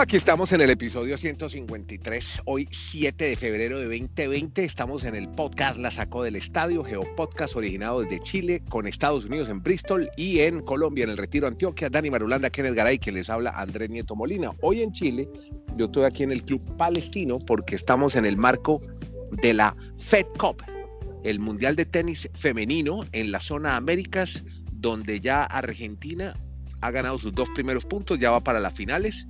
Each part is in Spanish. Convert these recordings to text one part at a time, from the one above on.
Aquí estamos en el episodio 153, hoy 7 de febrero de 2020. Estamos en el podcast La Sacó del Estadio, Geopodcast originado desde Chile, con Estados Unidos en Bristol y en Colombia, en el Retiro Antioquia. Dani Marulanda, Kenneth Garay, que les habla Andrés Nieto Molina. Hoy en Chile, yo estoy aquí en el Club Palestino porque estamos en el marco de la Fed Cup, el Mundial de Tenis Femenino en la zona Américas, donde ya Argentina ha ganado sus dos primeros puntos, ya va para las finales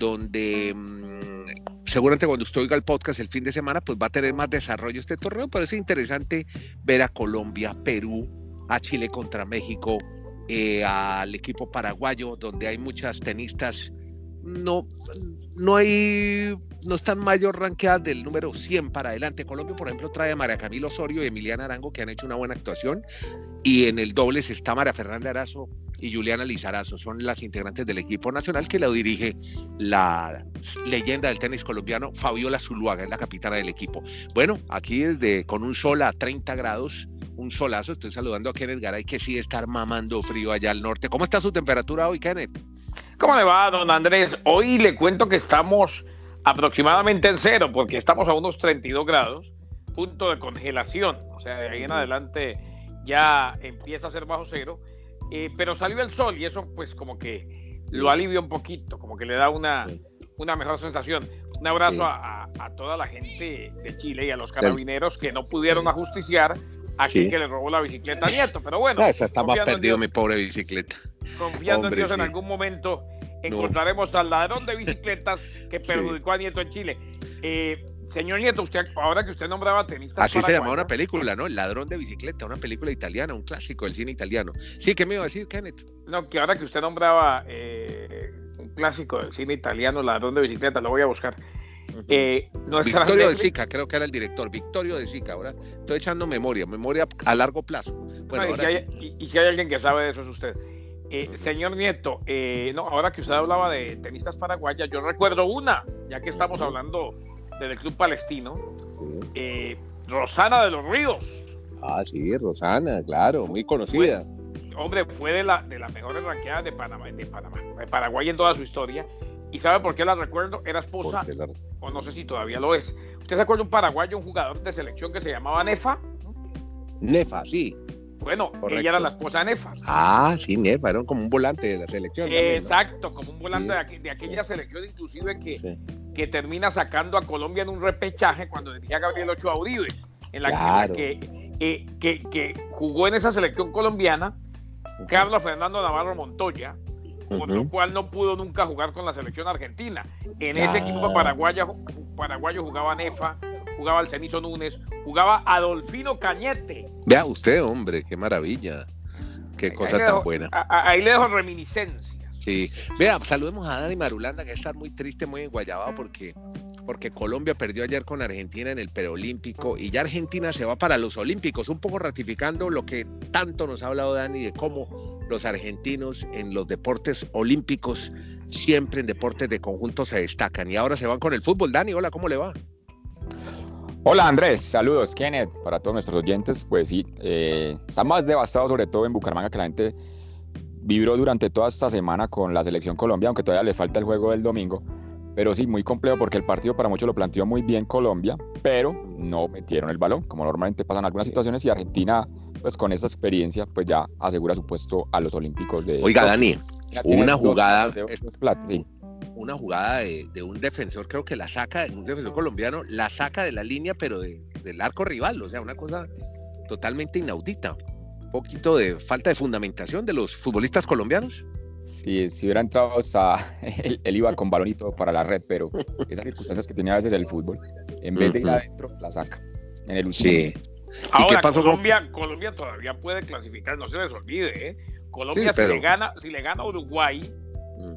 donde mm, seguramente cuando usted oiga el podcast el fin de semana, pues va a tener más desarrollo este torneo, pero es interesante ver a Colombia, Perú, a Chile contra México, eh, al equipo paraguayo, donde hay muchas tenistas, no, no hay, no están mayor ranqueadas del número 100 para adelante. Colombia, por ejemplo, trae a María Camilo Osorio y Emiliana Arango, que han hecho una buena actuación, y en el dobles está María Fernanda Arazo y Juliana Lizarazo. Son las integrantes del equipo nacional que lo dirige la leyenda del tenis colombiano, Fabiola Zuluaga, es la capitana del equipo. Bueno, aquí desde con un sol a 30 grados, un solazo, estoy saludando a Kenneth Garay, que sí está mamando frío allá al norte. ¿Cómo está su temperatura hoy, Kenneth? ¿Cómo le va, don Andrés? Hoy le cuento que estamos aproximadamente en cero, porque estamos a unos 32 grados, punto de congelación. O sea, de ahí en adelante ya empieza a ser bajo cero eh, pero salió el sol y eso pues como que lo alivia un poquito, como que le da una, una mejor sensación. Un abrazo a, toda la gente de Chile y a los carabineros que no pudieron ajusticiar a quien que le robó la bicicleta a Nieto, pero bueno. esa está más perdido mi pobre bicicleta. Confiando en Dios en algún momento encontraremos al ladrón de bicicletas que perjudicó a Nieto en Chile. Eh, Señor Nieto, usted, ahora que usted nombraba tenistas. Así se llamaba una película, ¿no? El ladrón de bicicleta, una película italiana, un clásico del cine italiano. Sí, ¿qué me iba a decir, Kenneth? No, que ahora que usted nombraba eh, un clásico del cine italiano, ladrón de bicicleta, lo voy a buscar. Eh, Victorio de Sica, creo que era el director, Victorio de Sica. Ahora estoy echando memoria, memoria a largo plazo. Bueno, y, si hay, alguien que sabe de eso es usted. Eh, señor Nieto, no, ahora que usted hablaba de tenistas paraguayas, yo recuerdo una, ya que estamos hablando del Club Palestino, eh, Rosana de los Ríos. Ah, sí, Rosana, claro, muy conocida. hombre, fue de, la, de las mejores ranqueadas de Panamá, de Panamá, de Paraguay en toda su historia. ¿Y sabe por qué la recuerdo? Era esposa, o no sé si todavía lo es. ¿Usted se acuerda un paraguayo, un jugador de selección que se llamaba Nefa? Nefa, sí. Bueno, ella era la esposa de Nefa. Ah, sí, Nefa, era como un volante de la selección. Exacto, como un volante de, aquella selección, inclusive que, que termina sacando a Colombia en un repechaje cuando dirigía Gabriel Ochoa Uribe, en la que, eh, que, que, jugó en esa selección colombiana Carlos Fernando Navarro Montoya, con lo cual no pudo nunca jugar con la selección argentina. En ese equipo paraguayo, paraguayo jugaba Nefa, jugaba el Cenizo Núñez, jugaba Adolfino Cañete. Vea usted, hombre, qué maravilla. Qué cosa tan buena. ahí le dejo reminiscencia. Sí, vea, saludemos a Dani Marulanda, que está muy triste, muy enguayabado porque, porque Colombia perdió ayer con Argentina en el preolímpico y ya Argentina se va para los olímpicos, un poco ratificando lo que tanto nos ha hablado Dani de cómo los argentinos en los deportes olímpicos, siempre en deportes de conjunto se destacan y ahora se van con el fútbol. Dani, hola, ¿cómo le va? Hola Andrés, saludos Kenneth, para todos nuestros oyentes, pues sí, eh, está más devastado sobre todo en Bucaramanga que la gente vibró durante toda esta semana con la selección Colombia, aunque todavía le falta el juego del domingo. Pero sí, muy complejo porque el partido para muchos lo planteó muy bien Colombia, pero no metieron el balón, como normalmente pasan algunas situaciones, y Argentina, pues con esa experiencia, pues ya asegura su puesto a los Olímpicos de. Oiga, Dani, una jugada. Una jugada de, un defensor, creo que la saca, un defensor colombiano, la saca de la línea, pero del arco rival, o sea, una cosa totalmente inaudita poquito de falta de fundamentación de los futbolistas colombianos. Sí, si hubiera entrado hasta él, iba con balonito para la red, pero esas circunstancias que tenía a veces el fútbol, en vez de ir adentro, la saca en el Sí. Ahora, qué pasó Colombia, Colombia todavía puede clasificar, no se les olvide, ¿eh? Colombia si, le gana, si le gana a Uruguay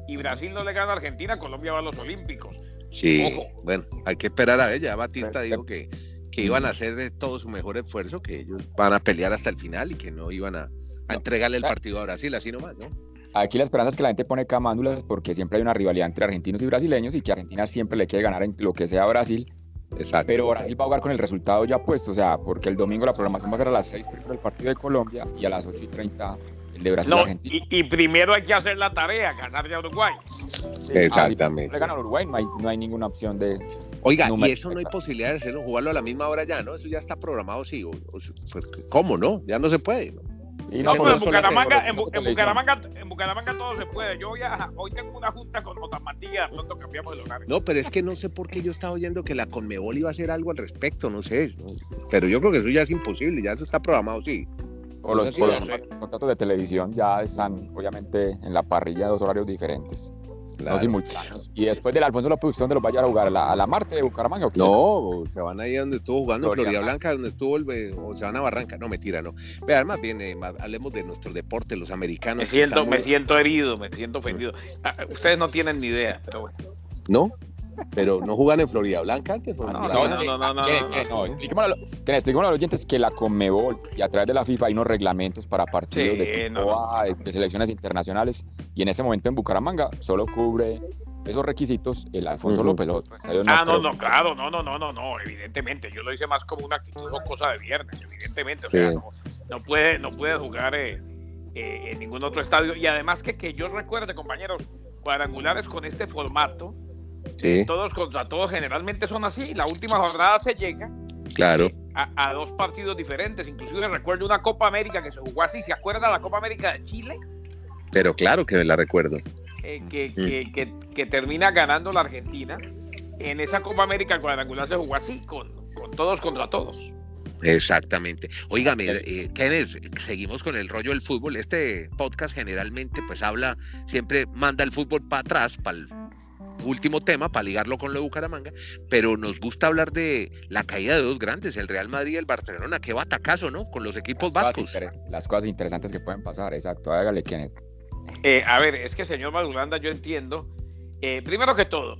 y Brasil no le gana a Argentina, Colombia va a los Olímpicos. Sí, bueno, hay que esperar a ver, ya Batista dijo que que iban a hacer de todo su mejor esfuerzo, que ellos van a pelear hasta el final y que no iban a, entregarle el partido a Brasil, así nomás, ¿no? Aquí la esperanza es que la gente pone camándulas porque siempre hay una rivalidad entre argentinos y brasileños y que Argentina siempre le quiere ganar en lo que sea Brasil. Exacto. Pero Brasil va a jugar con el resultado ya puesto, o sea, porque el domingo la programación va a ser a las 6 el partido de Colombia y a las 8 y 30 el de Brasil No, Argentina. y, y primero hay que hacer la tarea, ganarle a Uruguay. Exactamente. Le gana Uruguay, no hay, no hay ninguna opción de. Oiga, y eso no hay posibilidad de hacerlo, jugarlo a la misma hora ya, ¿no? Eso ya está programado, sí. o- o- pues, ¿Cómo no? Ya no se puede. ¿no? Sí, No, No, en Bucaramanga, en, en. Bucaramanga, en Bucaramanga todo se puede. Yo ya, hoy tengo una junta con Otamantilla, de pronto cambiamos el horario. No, pero es que no sé por qué yo estaba oyendo que la Conmebol iba a hacer algo al respecto, no sé. ¿no? Pero yo creo que eso ya es imposible, ya eso está programado, sí. O los, Sí, los sí. contratos de televisión ya están, obviamente, en la parrilla dos horarios diferentes, Claro. no simultáneos. Y después del Alfonso López, ¿usted dónde los vaya a jugar? ¿A la, a la Marte de Bucaramanga o qué? No, se van ahí donde estuvo jugando Florida Florida Blanca. Blanca, donde estuvo el, eh, o se van a Barranca, no, mentira, no. Vean, más bien, eh, más- hablemos de nuestro deporte, los americanos. Me siento, me muy- siento herido, me siento ofendido. Ah, Ustedes no tienen ni idea, pero bueno. ¿No? Pero no jugan en Florida Blanca antes. ¿o en No, no, no, no, no, ¿Qué- no, qué- no, no, expliquémosle a los oyentes que la Conmebol y a través de la FIFA hay unos reglamentos para partidos Sí, de, no, de, de selecciones internacionales y en ese momento en Bucaramanga solo cubre esos requisitos el Alfonso. López. Los otros estadios Ah, no, creo- no, claro, no, no, no, no, no, evidentemente. Yo lo hice más como una actitud o cosa de viernes, evidentemente. O sea, Sí. no, no puede, no puede jugar eh, eh, en ningún otro estadio. Y además que, que yo recuerde, compañeros, cuadrangulares con este formato, Sí, todos contra todos generalmente son así. La última jornada se llega claro. a, a dos partidos diferentes. Inclusive recuerdo una Copa América que se jugó así. ¿Se acuerda la Copa América de Chile? Pero claro que me la recuerdo. Eh, que, que, que, que termina ganando la Argentina. En esa Copa América el cuadrangular se jugó así, con, con todos contra todos. Exactamente. Óigame, eh, Kenneth, seguimos con el rollo del fútbol. Este podcast generalmente pues habla, siempre manda el fútbol para atrás, para el último tema, para ligarlo con lo de Bucaramanga, pero nos gusta hablar de la caída de dos grandes, el Real Madrid y el Barcelona. Qué batacazo, ¿no? Con los equipos las vascos. las cosas interesantes que pueden pasar, exacto. Hágale, Kenneth. Eh, a ver, es que señor Maduranda, yo entiendo. eh, primero que todo,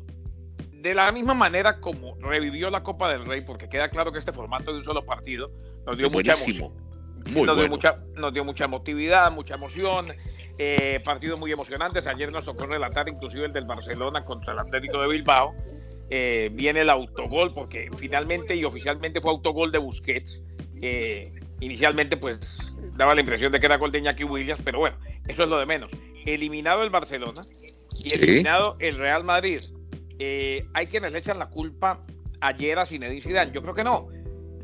de la misma manera como revivió la Copa del Rey, porque queda claro que este formato de un solo partido nos dio mucha emoción. Buenísimo. Muy nos, dio mucha, nos dio mucha emotividad, mucha emoción, eh, partidos muy emocionantes. Ayer nos tocó relatar inclusive el del Barcelona contra el Atlético de Bilbao. Eh, viene el autogol, porque finalmente y oficialmente fue autogol de Busquets. Eh, inicialmente, pues daba la impresión de que era gol de Iñaki Williams, pero bueno, eso es lo de menos. Eliminado el Barcelona y Sí. eliminado el Real Madrid. Eh, hay quienes le echan la culpa ayer a Zinedine Zidane. Yo creo que no.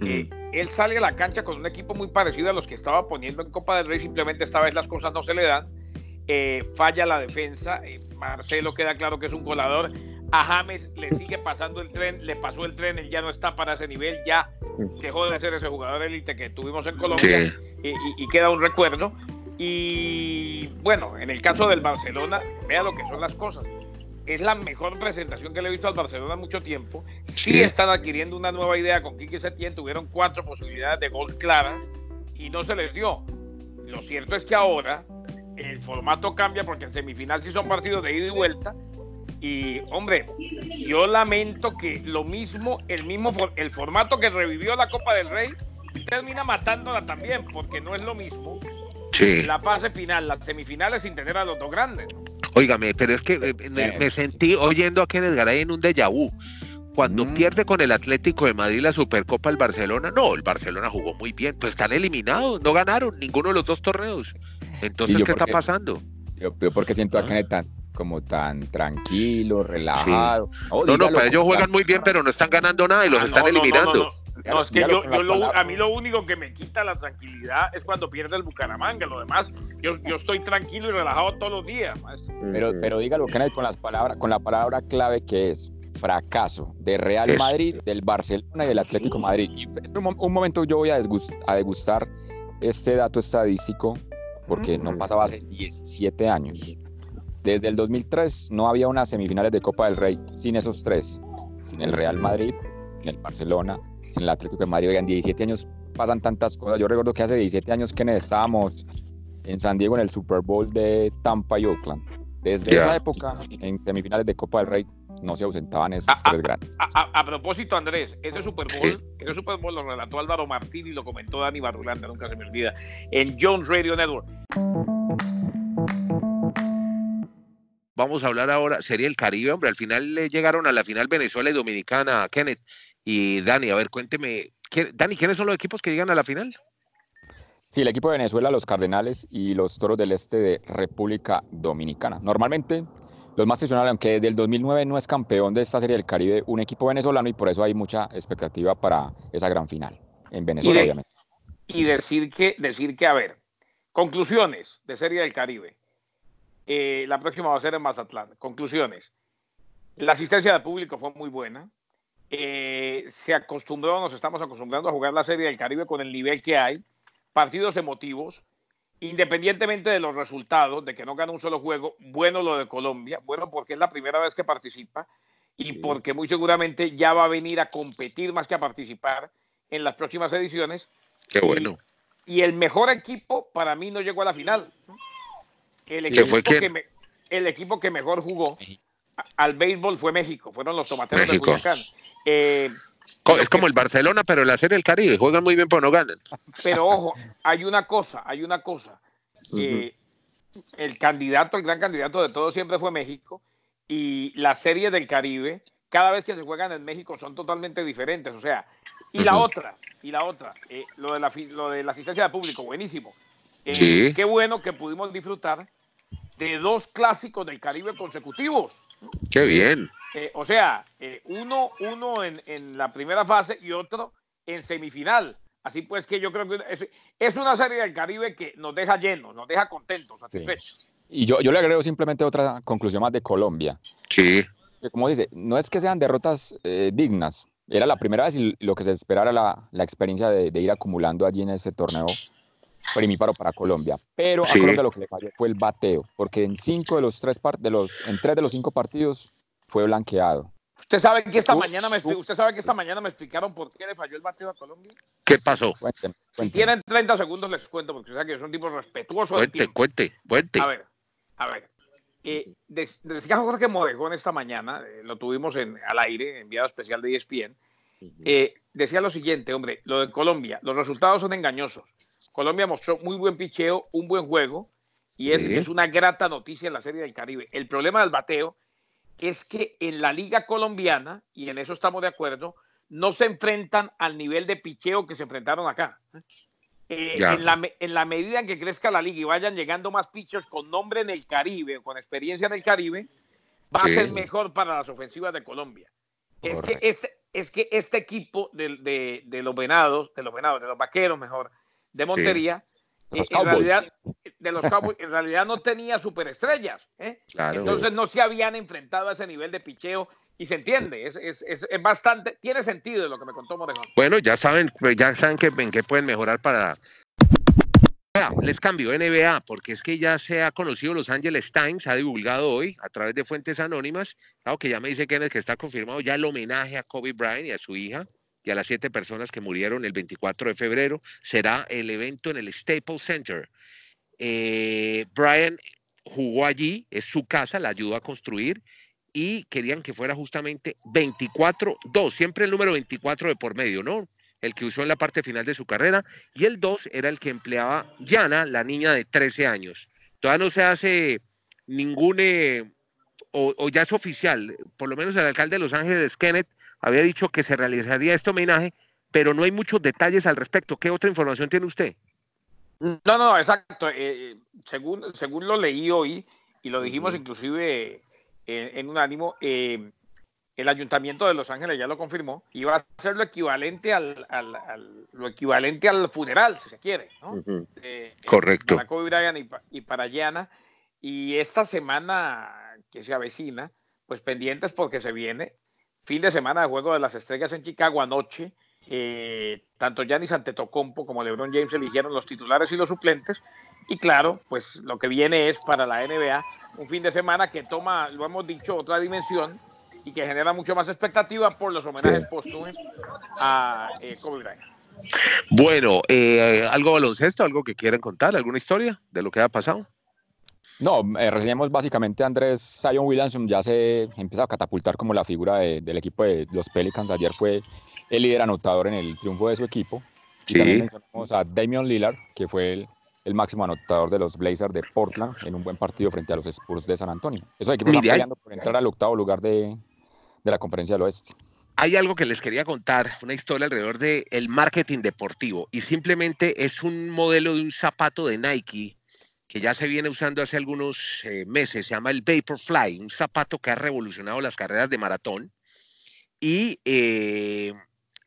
Eh, Mm. él sale a la cancha con un equipo muy parecido a los que estaba poniendo en Copa del Rey, simplemente esta vez las cosas no se le dan. Eh, falla la defensa, eh, Marcelo queda claro que es un colador, a James le sigue pasando el tren, le pasó el tren, él ya no está para ese nivel, ya dejó de ser ese jugador élite que tuvimos en Colombia Sí. y, y- y queda un recuerdo. Y bueno, en el caso del Barcelona, vea lo que son las cosas. Es la mejor presentación que le he visto al Barcelona en mucho tiempo. Sí, Sí. están adquiriendo una nueva idea con Quique Setién. Tuvieron cuatro posibilidades de gol claras y no se les dio. Lo cierto es que ahora el formato cambia porque en semifinal sí son partidos de ida y vuelta. Y hombre, yo lamento que lo mismo, el mismo, el formato que revivió la Copa del Rey termina matándola también, porque no es lo mismo Sí. la fase final, las semifinales sin tener a los dos grandes. Óigame, pero es que eh, me, me sentí oyendo a Kenneth Garay en un déjà vu. Cuando Mm. pierde con el Atlético de Madrid la Supercopa el Barcelona, no, el Barcelona jugó muy bien, pues están eliminados, no ganaron ninguno de los dos torneos. Entonces, ¿qué está pasando? Yo, yo porque siento a Ah. Kenneth tan, como tan tranquilo, relajado. No, no, para ellos juegan muy bien, pero no están ganando nada y los Ah, están no, no, no, eliminando. No, no, No, es que yo, yo lo- a mí lo único que me quita la tranquilidad es cuando pierde el Bucaramanga. Lo demás, yo, yo estoy tranquilo y relajado todos los días. maestro. Pero, pero dígalo, Kenneth, con las palabras, con la palabra clave que es fracaso de Real. Madrid, del Barcelona y del Atlético Madrid. Y espere un, mom- un momento, yo voy a, a degustar este dato estadístico porque no pasaba hace 17 años. Desde el 2003 no había unas semifinales de Copa del Rey sin esos tres, sin el Real Madrid, sin el Barcelona, sin el Atlético de Madrid. Oigan, 17 años pasan tantas cosas. Yo recuerdo que hace 17 años que estábamos en San Diego en el Super Bowl de Tampa y Oakland. Desde esa época, en semifinales de Copa del Rey, no se ausentaban esos Ah, ah, tres grandes. A, a- a propósito, Andrés, ese Super Bowl, Sí. ese Super Bowl lo relató Álvaro Martín y lo comentó Dani Barulanda, nunca se me olvida, en Jones Radio Network. Vamos a hablar ahora, sería el Caribe, hombre, al final le llegaron a la final Venezuela y Dominicana, Kenneth y Dani, a ver, cuénteme, ¿qué- Dani, ¿quiénes son los equipos que llegan a la final? Sí, el equipo de Venezuela, los Cardenales y los Toros del Este de República Dominicana. Normalmente, los más tradicionales, aunque desde el 2009 no es campeón de esta Serie del Caribe, un equipo venezolano y por eso hay mucha expectativa para esa gran final en Venezuela, obviamente. Y decir que, decir que, a ver, conclusiones de Serie del Caribe. Eh, la próxima va a ser en Mazatlán. Conclusiones. La asistencia del público fue muy buena. Eh, se acostumbró, nos estamos acostumbrando a jugar la Serie del Caribe con el nivel que hay partidos emotivos, independientemente de los resultados, de que no gana un solo juego, bueno lo de Colombia, bueno porque es la primera vez que participa y porque muy seguramente ya va a venir a competir más que a participar en las próximas ediciones. Qué bueno. Y, el mejor equipo para mí no llegó a la final. El equipo, que, el equipo que mejor jugó al béisbol fue México, fueron los tomateros de Culiacán. Eh, es como el Barcelona, pero la Serie del Caribe. Juegan muy bien, pero no ganan. Pero ojo, hay una cosa, hay una cosa. Eh, el candidato, el gran candidato de todo siempre fue México. Y la Serie del Caribe, cada vez que se juegan en México, son totalmente diferentes. O sea, y la otra, y la otra, eh, lo, de la, lo de la asistencia de público, buenísimo. Eh, qué bueno que pudimos disfrutar de dos clásicos del Caribe consecutivos. Qué bien. Eh, o sea, eh, uno, uno en, la primera fase y otro en semifinal. Así pues que yo creo que es, una serie del Caribe que nos deja llenos, nos deja contentos, satisfechos. Y yo, yo le agrego simplemente otra conclusión más de Colombia. Sí. como dice, no es que sean derrotas eh, dignas. Era la primera vez y lo que se esperara la, la experiencia de, ir acumulando allí en ese torneo primíparo para Colombia. Pero a Colombia lo que le falló fue el bateo, porque en cinco de los tres de los, en tres de los cinco partidos fue blanqueado. ¿Usted sabe que esta mañana me usted sabe que esta mañana me explicaron por qué le falló el bateo a Colombia? ¿Qué pasó? Si tienen 30 segundos les cuento porque saben que son tipos respetuosos. Cuente, cuente, cuente. A ver, a ver. Eh, decía Jorge Morejón esta mañana, eh, lo tuvimos en, al aire, enviado especial de ESPN. Eh, decía lo siguiente, hombre, lo de Colombia, los resultados son engañosos. Colombia mostró muy buen picheo, un buen juego, y es, es una grata noticia en la Serie del Caribe. El problema del bateo es que en la liga colombiana, y en eso estamos de acuerdo, no se enfrentan al nivel de picheo que se enfrentaron acá. Eh, en, la, medida en que crezca la liga y vayan llegando más pitchers con nombre en el Caribe, con experiencia en el Caribe, va a ser mejor para las ofensivas de Colombia. Es que, este, es que este equipo de, los venados, de los venados, de los vaqueros mejor, de Montería, en realidad, de los Cowboys, en realidad no tenía superestrellas. ¿eh? Entonces no se habían enfrentado a ese nivel de picheo y se entiende, es, es, es, bastante, tiene sentido lo que me contó Moreno. Bueno, ya saben, pues, ya saben que, en qué pueden mejorar para... Les cambio NBA, porque es que ya se ha conocido Los Angeles Times, ha divulgado hoy a través de fuentes anónimas, claro que ya me dice Kenneth que está confirmado ya el homenaje a Kobe Bryant y a su hija, y a las siete personas que murieron el 24 de febrero. Será el evento en el Staples Center. Eh, Brian jugó allí, es su casa, la ayudó a construir y querían que fuera justamente 24-2, siempre el número 24 de por medio, ¿no? El que usó en la parte final de su carrera y el 2 era el que empleaba Yana, la niña de 13 años. Todavía no se hace ningún, eh, o, o, ya es oficial, por lo menos el alcalde de Los Ángeles, Kenneth, había dicho que se realizaría este homenaje, pero no hay muchos detalles al respecto. ¿Qué otra información tiene usted? No, no, exacto. Eh, eh, según, según lo leí hoy, y lo dijimos inclusive en, un ánimo, eh, el ayuntamiento de Los Ángeles ya lo confirmó, iba a ser lo equivalente al, lo equivalente al funeral, si se quiere, ¿no? Correcto. Para Kobe Bryant y, y para Yana. Y esta semana que se avecina, pues pendientes porque se viene fin de semana de Juego de las Estrellas en Chicago anoche. Eh, tanto Giannis Antetokounmpo como LeBron James eligieron los titulares y los suplentes. Y claro, pues lo que viene es para la NBA un fin de semana que toma, lo hemos dicho, otra dimensión y que genera mucho más expectativa por los homenajes póstumos a eh, Kobe Bryant. Bueno, eh, ¿algo baloncesto? ¿Algo que quieran contar? ¿Alguna historia de lo que ha pasado? No, eh, reseñemos básicamente a Andrés Zion Williamson, ya se empieza a catapultar como la figura del equipo de los Pelicans. Ayer fue el líder anotador en el triunfo de su equipo. Y también mencionamos a Damian Lillard, que fue el, máximo anotador de los Blazers de Portland en un buen partido frente a los Spurs de San Antonio. Esos equipos están peleando por entrar al octavo lugar de, de la conferencia del oeste. hay algo que les quería contar, una historia alrededor del el marketing deportivo y simplemente es un modelo de un zapato de Nike que ya se viene usando hace algunos eh, meses, se llama el Vaporfly, un zapato que ha revolucionado las carreras de maratón y eh,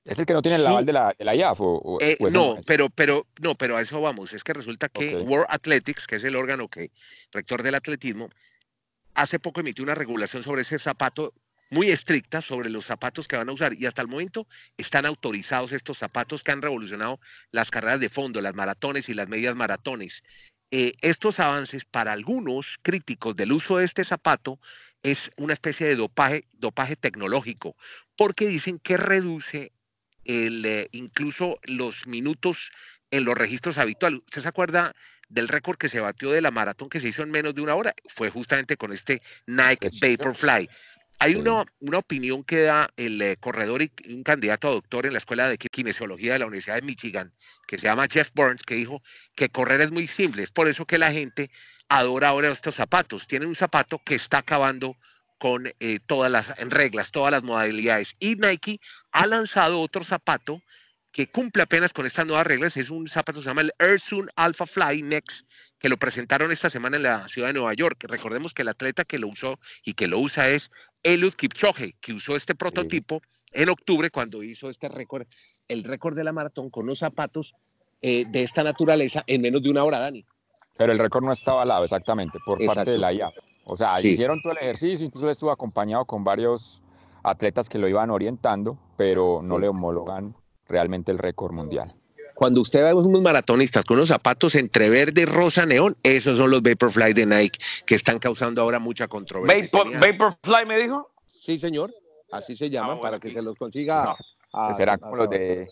¿Es el que no tiene el aval de la, de la IAF? O, eh, no, pero, pero, no, pero a eso vamos. Es que resulta que World Athletics, que es el órgano que, rector del atletismo, hace poco emitió una regulación sobre ese zapato muy estricta sobre los zapatos que van a usar y hasta el momento están autorizados estos zapatos que han revolucionado las carreras de fondo, las maratones y las medias maratones. Eh, estos avances para algunos críticos del uso de este zapato es una especie de dopaje, dopaje tecnológico, porque dicen que reduce el, eh, incluso los minutos en los registros habituales. ¿Usted se acuerda del récord que se batió de la maratón que se hizo en menos de una hora? Fue justamente con este Nike Vaporfly. Hay una, una, opinión que da el eh, corredor y un candidato a doctor en la Escuela de Kinesiología de la Universidad de Michigan, que se llama Jeff Burns, que dijo que correr es muy simple. Es por eso que la gente adora ahora estos zapatos. Tiene un zapato que está acabando con eh, todas las reglas, todas las modalidades. Y Nike ha lanzado otro zapato que cumple apenas con estas nuevas reglas. Es un zapato que se llama el Airzoom Alpha Fly Next, que lo presentaron esta semana en la ciudad de Nueva York. Recordemos que el atleta que lo usó y que lo usa es Eliud Kipchoge, que usó este prototipo en octubre cuando hizo este récord, el récord de la maratón con unos zapatos eh, de esta naturaleza en menos de una hora, Dani. Pero el récord no estaba avalado exactamente por parte de la IA. O sea, hicieron todo el ejercicio, incluso estuvo acompañado con varios atletas que lo iban orientando, pero no le homologan realmente el récord mundial. Cuando usted ve unos maratonistas con unos zapatos entre verde y rosa neón, esos son los Vaporfly de Nike que están causando ahora mucha controversia. ¿Vaporfly me dijo? Sí, señor. Así se llaman ah, para que se los consiga. a, serán como los de.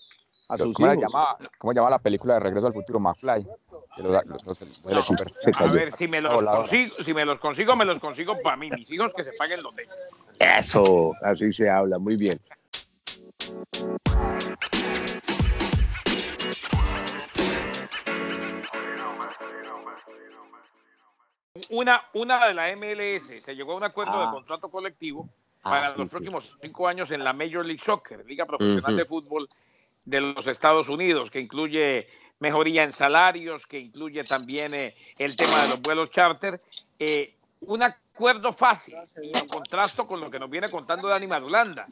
¿Cómo, se llama, ¿Cómo llama la película de Regreso al Futuro? McFly. A ver, si me, los consigo, si me los consigo, me los consigo para mí, mis hijos que se paguen los de Eso, así se habla, muy bien. Una, una de la MLS se llegó a un acuerdo de ah. contrato colectivo ah, para los próximos cinco años en la Major League Soccer, Liga Profesional de Fútbol de los Estados Unidos, que incluye mejoría en salarios, que incluye también eh, el tema de los vuelos charter. Eh, un acuerdo fácil, en contraste con lo que nos viene contando Dani Madulanda,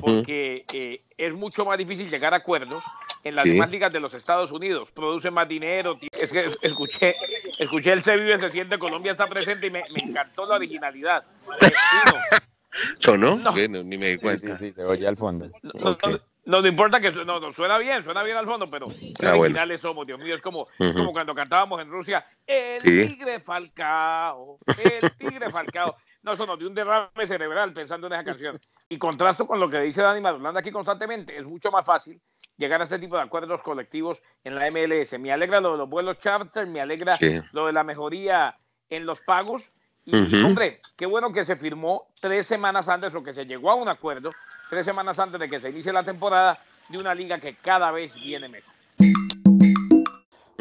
porque eh, es mucho más difícil llegar a acuerdos en las demás ligas de los Estados Unidos. Produce más dinero. Es que escuché, escuché el Se Vive, Se Siente, Colombia está presente y me, encantó la originalidad. ¿Sonó? No. ni me di cuenta. Sí, sí, se oye al fondo. No, no importa que no, no, suena bien, suena bien al fondo, pero ah, originales somos, Dios mío, es como, como cuando cantábamos en Rusia, el tigre Falcao, el tigre Falcao. No, eso nos dio un derrame cerebral pensando en esa canción. Y contrasto con lo que dice Dani Madulanda aquí constantemente, es mucho más fácil llegar a ese tipo de acuerdos colectivos en la MLS. Me alegra lo de los vuelos charter, me alegra lo de la mejoría en los pagos, y, hombre, qué bueno que se firmó tres semanas antes o que se llegó a un acuerdo, tres semanas antes de que se inicie la temporada de una liga que cada vez viene mejor.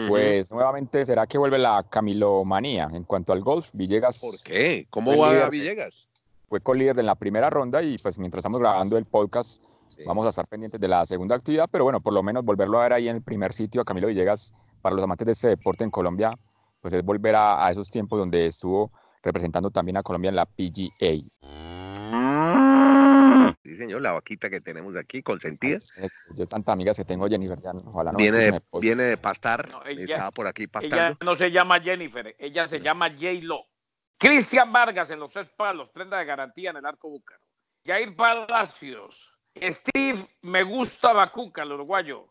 Pues nuevamente será que vuelve la Camilomanía en cuanto al golf. Villegas. ¿Por qué? ¿Cómo va a Villegas? Fue co-líder en la primera ronda y pues mientras estamos grabando el podcast vamos a estar pendientes de la segunda actividad, pero bueno, por lo menos volverlo a ver ahí en el primer sitio a Camilo Villegas para los amantes de este deporte en Colombia, pues es volver a, a esos tiempos donde estuvo representando también a Colombia en la PGA. Sí, señor, la vaquita que tenemos aquí, consentida. Yo tantas amigas que tengo, Jennifer, ya, ojalá no. Viene de, viene de pastar, estaba por aquí pastando. Ella no se llama Jennifer, ella se llama J-Lo. Cristian Vargas en los tres palos, prenda de garantía en el arco búcaro. Jair Palacios, Steve Me Gusta Bacuca, el uruguayo.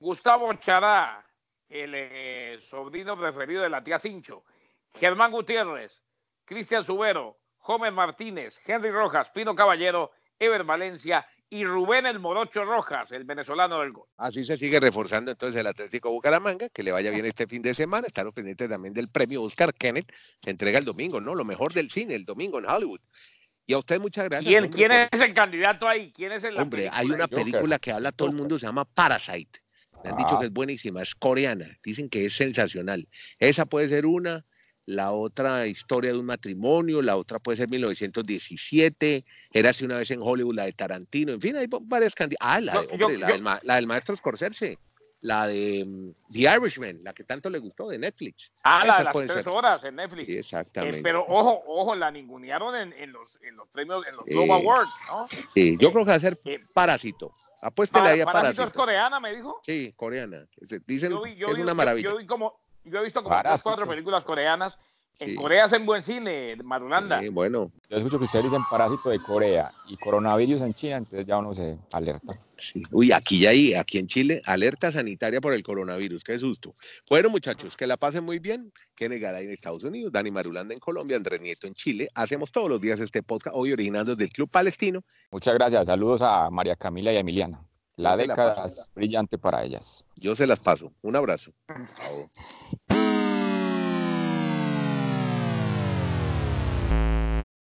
Gustavo Chará, el eh, sobrino preferido de la tía Cincho. Germán Gutiérrez, Cristian Subero, Joven Martínez, Henry Rojas, Pino Caballero, Ever Valencia y Rubén el Morocho Rojas, el venezolano del gol. Así se sigue reforzando entonces el Atlético Bucaramanga, que le vaya bien este fin de semana. Están pendientes también del premio Oscar Kenneth, se entrega el domingo, ¿no? Lo mejor del cine, el domingo en Hollywood. Y a usted muchas gracias. ¿Quién, ¿quién es el candidato ahí? ¿Quién es el Hombre, hay una película que habla todo el mundo, se llama Parasite. Me han dicho ah. que es buenísima, es coreana, dicen que es sensacional. Esa puede ser una, la otra historia de un matrimonio, la otra puede ser 1917, era así una vez en Hollywood, la de Tarantino, en fin, hay varias candidatas. Ah, la, No, de, yo- la yo- del, ma- la del maestro Scorsese, la de mm, The Irishman, la que tanto le gustó de Netflix. Ah, la de las tres ser. horas en Netflix. Sí, Eh, exactamente. pero ojo, ojo, la ningunearon en, en los, en los premios, en los. Globe Awards, ¿no? Sí, yo creo que va a ser Eh, Parásito. Apuéstele Para- ahí a Parásito es coreana, me dijo. Sí, coreana. Dicen Yo vi, yo que es una yo- maravilla. Yo, vi como, yo he visto como tres, cuatro películas coreanas. En Sí. Corea hacen buen cine, Marulanda. Sí, bueno, Yo escucho que ustedes dicen parásito de Corea y coronavirus en China, entonces ya uno se alerta. sí. Uy, aquí ya hay, aquí en Chile, alerta sanitaria por el coronavirus. Qué susto. Bueno, muchachos, que la pasen muy bien. Que negar ahí en Estados Unidos, Dani Marulanda en Colombia, Andrés Nieto en Chile. Hacemos todos los días este podcast, hoy originando del Club Palestino. Muchas gracias. Saludos a María Camila y a Emiliana. La Yo se la década es brillante para ellas. Yo se las paso. Un abrazo.